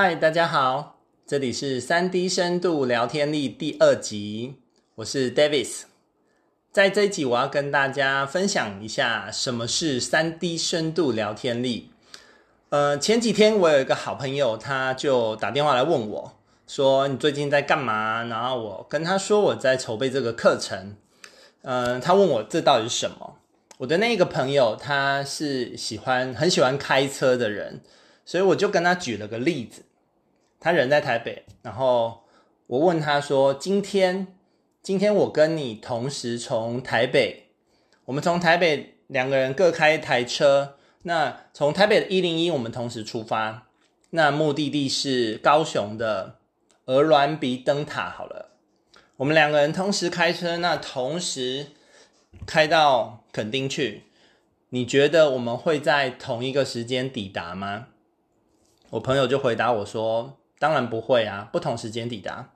嗨，大家好，这里是三 D 深度聊天力第二集，我是 Davis。在这一集，我要跟大家分享一下什么是三 D 深度聊天力。呃，前几天我有一个好朋友，他就打电话来问我，说你最近在干嘛？然后我跟他说我在筹备这个课程。嗯、他问我这到底是什么？我的那个朋友他是喜欢很喜欢开车的人。所以我就跟他举了个例子，他人在台北，然后我问他说：“今天，今天我跟你同时从台北，我们从台北两个人各开一台车，那从台北的一零一我们同时出发，那目的地是高雄的鹅銮鼻灯塔。好了，我们两个人同时开车，那同时开到垦丁去，你觉得我们会在同一个时间抵达吗？”我朋友就回答我说：“当然不会啊，不同时间抵达。”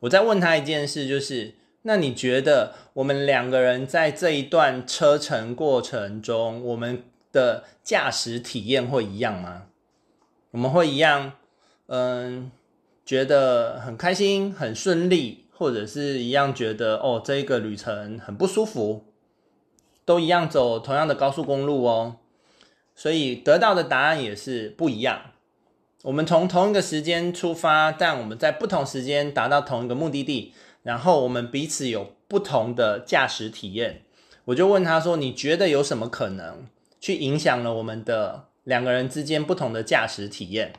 我再问他一件事，就是那你觉得我们两个人在这一段车程过程中，我们的驾驶体验会一样吗？我们会一样，嗯，觉得很开心、很顺利，或者是一样觉得哦，这个旅程很不舒服，都一样走同样的高速公路哦，所以得到的答案也是不一样。我们从同一个时间出发，但我们在不同时间达到同一个目的地，然后我们彼此有不同的驾驶体验。我就问他说：“你觉得有什么可能去影响了我们的两个人之间不同的驾驶体验？”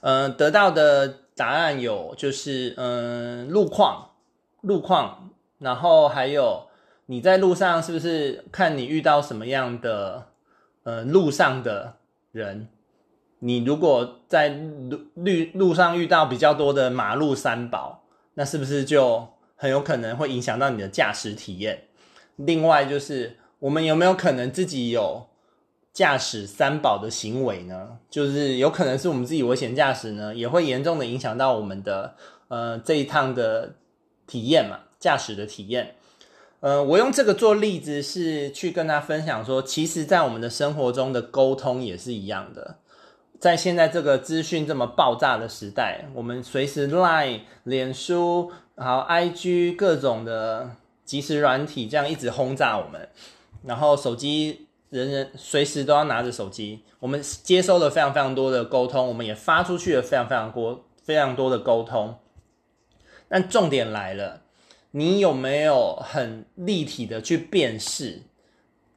嗯、得到的答案有就是，嗯、路况，路况，然后还有你在路上是不是看你遇到什么样的，呃，路上的人。你如果在路路路上遇到比较多的马路三宝，那是不是就很有可能会影响到你的驾驶体验？另外就是我们有没有可能自己有驾驶三宝的行为呢？就是有可能是我们自己危险驾驶呢，也会严重的影响到我们的呃这一趟的体验嘛，驾驶的体验。呃，我用这个做例子是去跟他分享说，其实在我们的生活中的沟通也是一样的。在现在这个资讯这么爆炸的时代，我们随时 Line、脸书、还有 IG 各种的即时软体这样一直轰炸我们，然后手机人人随时都要拿着手机，我们接收了非常非常多的沟通，我们也发出去了非常非常多非常多的沟通。但重点来了，你有没有很立体的去辨识，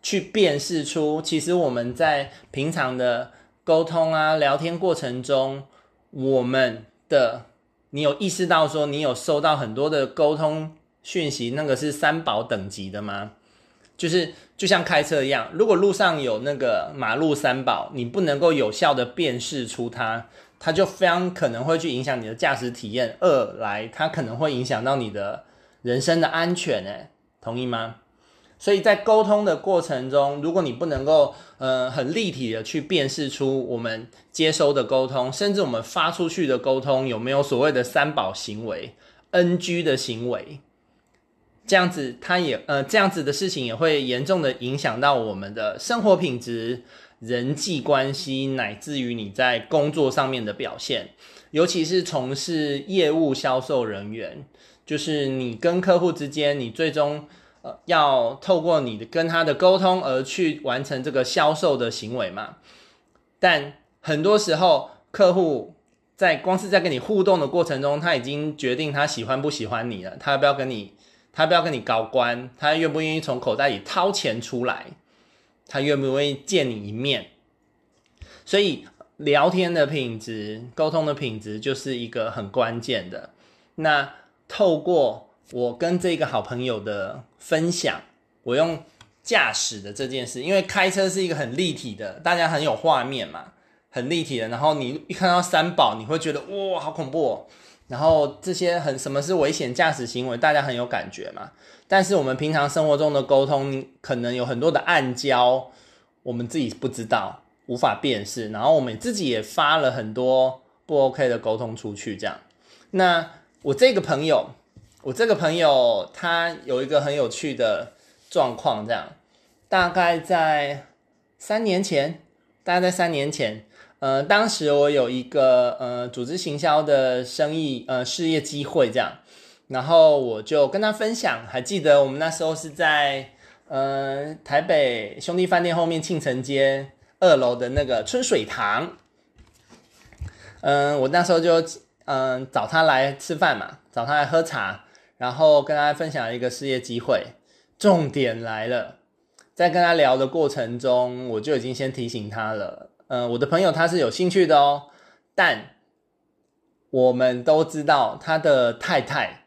去辨识出其实我们在平常的。沟通啊，聊天过程中，我们的你有意识到说你有收到很多的沟通讯息，那个是三宝等级的吗？就是就像开车一样，如果路上有那个马路三宝，你不能够有效的辨识出它，它就非常可能会去影响你的驾驶体验。二来，它可能会影响到你的人身的安全，诶，同意吗？所以在沟通的过程中，如果你不能够呃很立体的去辨识出我们接收的沟通，甚至我们发出去的沟通有没有所谓的三宝行为、NG 的行为，这样子它也呃这样子的事情也会严重的影响到我们的生活品质、人际关系，乃至于你在工作上面的表现，尤其是从事业务销售人员，就是你跟客户之间，你最终。呃，要透过你的跟他的沟通而去完成这个销售的行为嘛？但很多时候，客户在光是在跟你互动的过程中，他已经决定他喜欢不喜欢你了。他要不要跟你？他要不要跟你搞关？他愿不愿意从口袋里掏钱出来？他愿不愿意见你一面？所以，聊天的品质、沟通的品质就是一个很关键的。那透过。我跟这个好朋友的分享，我用驾驶的这件事，因为开车是一个很立体的，大家很有画面嘛，很立体的。然后你一看到三宝，你会觉得哇，好恐怖哦。然后这些很什么是危险驾驶行为，大家很有感觉嘛。但是我们平常生活中的沟通，可能有很多的暗礁，我们自己不知道，无法辨识。然后我们自己也发了很多不 OK 的沟通出去，这样。那我这个朋友。我这个朋友他有一个很有趣的状况，这样，大概在三年前，大概在三年前，呃，当时我有一个呃组织行销的生意呃事业机会这样，然后我就跟他分享，还记得我们那时候是在呃台北兄弟饭店后面庆城街二楼的那个春水堂，嗯、我那时候就嗯、找他来吃饭嘛，找他来喝茶，然后跟他分享一个事业机会，重点来了，在跟他聊的过程中，我就已经先提醒他了。嗯、我的朋友他是有兴趣的哦，但我们都知道他的太太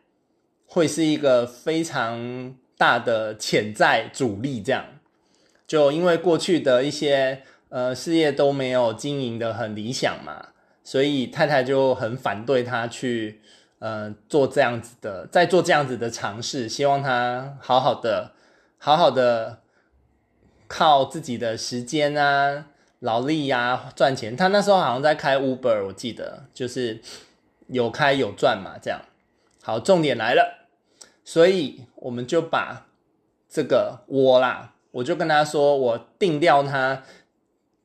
会是一个非常大的潜在阻力，这样就因为过去的一些呃事业都没有经营得很理想嘛，所以太太就很反对他去呃做这样子的，在做这样子的尝试，希望他好好的、好好的靠自己的时间啊。劳力呀、啊，赚钱。他那时候好像在开 Uber，我记得就是有开有赚嘛，这样。好，重点来了，所以我们就把这个我啦，我就跟他说，我定掉他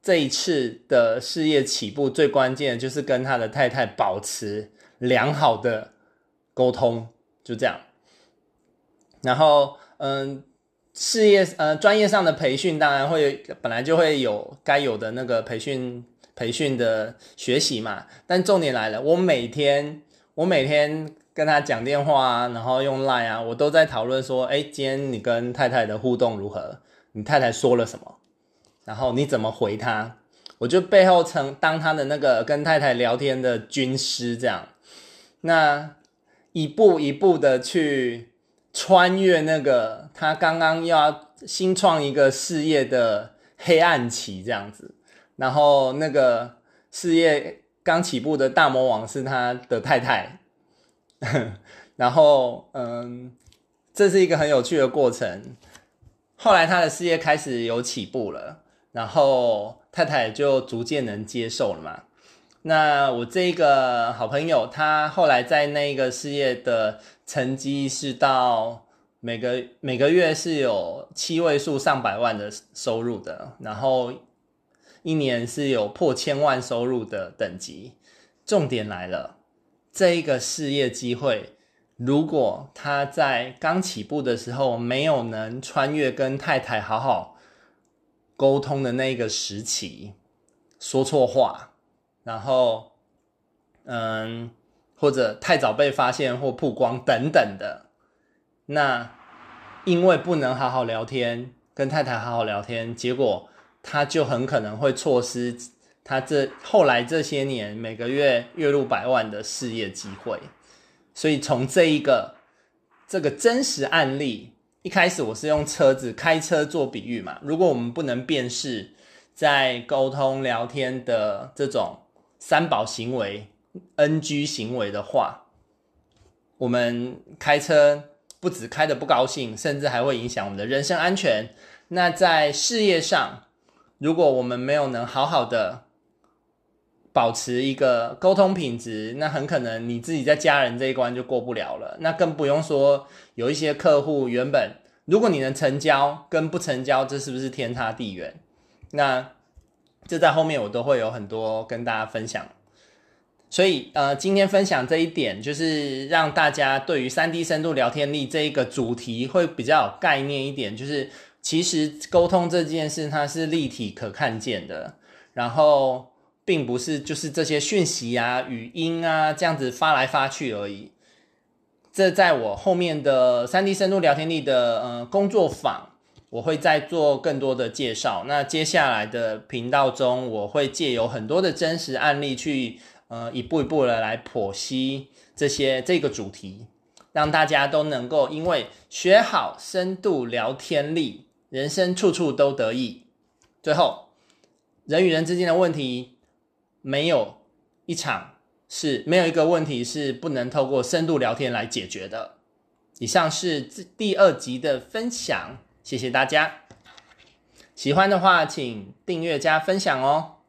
这一次的事业起步最关键的就是跟他的太太保持良好的沟通，就这样。然后，嗯。事业呃，专业上的培训当然会本来就会有该有的那个培训培训的学习嘛，但重点来了，我每天我每天跟他讲电话啊，然后用 Line 啊，我都在讨论说，哎，今天你跟太太的互动如何？你太太说了什么？然后你怎么回他？我就背后成当他的那个跟太太聊天的军师这样，那一步一步的去。穿越那个他刚刚要新创一个事业的黑暗期，这样子，然后那个事业刚起步的大魔王是他的太太，然后嗯，这是一个很有趣的过程。后来他的事业开始有起步了，然后太太就逐渐能接受了嘛。那我这个好朋友，他后来在那个事业的成绩是到每个每个月是有七位数上百万的收入的，然后一年是有破千万收入的等级。重点来了，这一个事业机会，如果他在刚起步的时候没有能穿越跟太太好好沟通的那个时期，说错话。然后，嗯，或者太早被发现或曝光等等的，那因为不能好好聊天，跟太太好好聊天，结果他就很可能会错失他这后来这些年每个月月入百万的事业机会。所以从这一个这个真实案例，一开始我是用车子开车做比喻嘛，如果我们不能辨识在沟通聊天的这种。三宝行为，NG 行为的话，我们开车不止开的不高兴，甚至还会影响我们的人身安全。那在事业上，如果我们没有能好好的保持一个沟通品质，那很可能你自己在家人这一关就过不了了。那更不用说有一些客户，原本如果你能成交跟不成交，这是不是天差地远？那。这在后面我都会有很多跟大家分享，所以呃，今天分享这一点，就是让大家对于三 D 深度聊天力这一个主题会比较有概念一点。就是其实沟通这件事它是立体可看见的，然后并不是就是这些讯息啊、语音啊这样子发来发去而已。这在我后面的三 D 深度聊天力的呃工作坊。我会再做更多的介绍。那接下来的频道中，我会借由很多的真实案例去，呃，一步一步的来剖析这些这个主题，让大家都能够因为学好深度聊天力，人生处处都得意。最后，人与人之间的问题，没有一场是没有一个问题是不能透过深度聊天来解决的。以上是第二集的分享。谢谢大家，喜欢的话请订阅加分享哦。